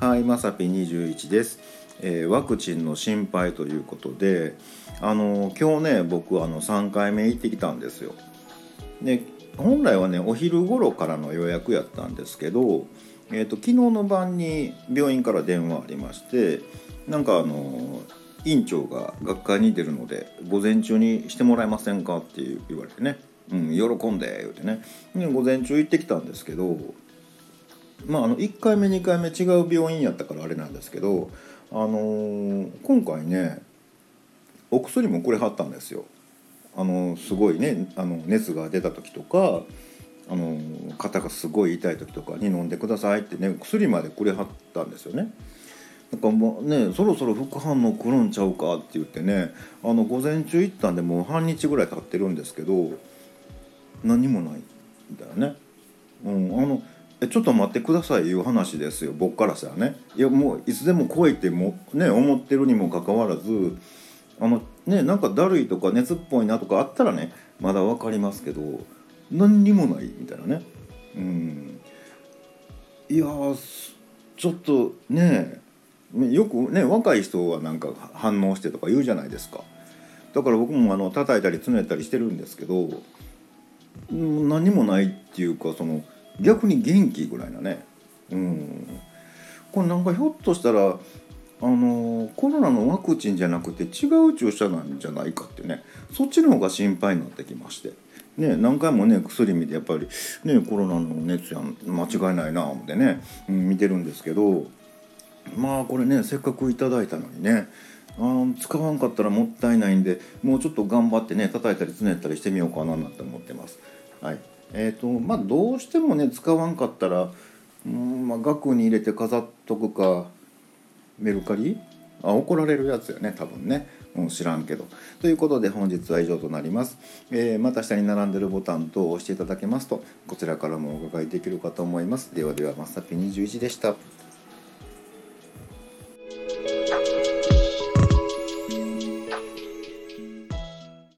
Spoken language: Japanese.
はいまさぴ21です、えーワクチンの心配ということであの今日ね僕あの3回目行ってきたんですよ。で本来はねお昼頃からの予約やったんですけど、えー、と昨日の晩に病院から電話ありましてなんかあの院長が学会に出るので午前中にしてもらえませんかって言われてね「うん喜んで」言うてね。で午前中行ってきたんですけどまああの1回目2回目違う病院やったからあれなんですけど、あのー今回ねお薬もくれはったんですよ。あのすごいねあの熱が出た時とかあの肩がすごい痛い時とかに飲んでくださいってね薬までくれはったんですよね。なんかもうねそろそろ副反応来るんちゃうかって言ってねあの午前中行ったんでもう半日ぐらい経ってるんですけど何もないみたいなね。うん、あのえちょっと待ってくださいいう話ですよ。僕からしたらね。いやもういつでも来いってもね思ってるにもかかわらずあのねなんかだるいとか熱っぽいなとかあったらねまだ分かりますけど何にもないみたいなね。うん。いやちょっとねよくね若い人はなんか反応してとか言うじゃないですか。だから僕もあの叩いたりつねたりしてるんですけどうん何もないっていうかその逆に元気ぐらいなね。うん。これなんかひょっとしたらあのコロナのワクチンじゃなくて違う注射なんじゃないかってね。そっちの方が心配になってきまして。ね、何回もね薬見てやっぱり、ね、コロナの熱やん間違いないな思ってね、うん、見てるんですけど。まあこれねせっかくいただいたのにね。あ使わんかったらもったいないんでもうちょっと頑張ってね叩いたりつねったりしてみようかななんて思ってます。はい。えーとまあ、どうしてもね使わんかったら、うんまあ、額に入れて飾っとくかメルカリ？あ怒られるやつよね多分ね、うん、知らんけど。ということで本日は以上となります、えーまた下に並んでるボタン等を押していただけますとこちらからもお伺いできるかと思います。ではではまさぴ21でした。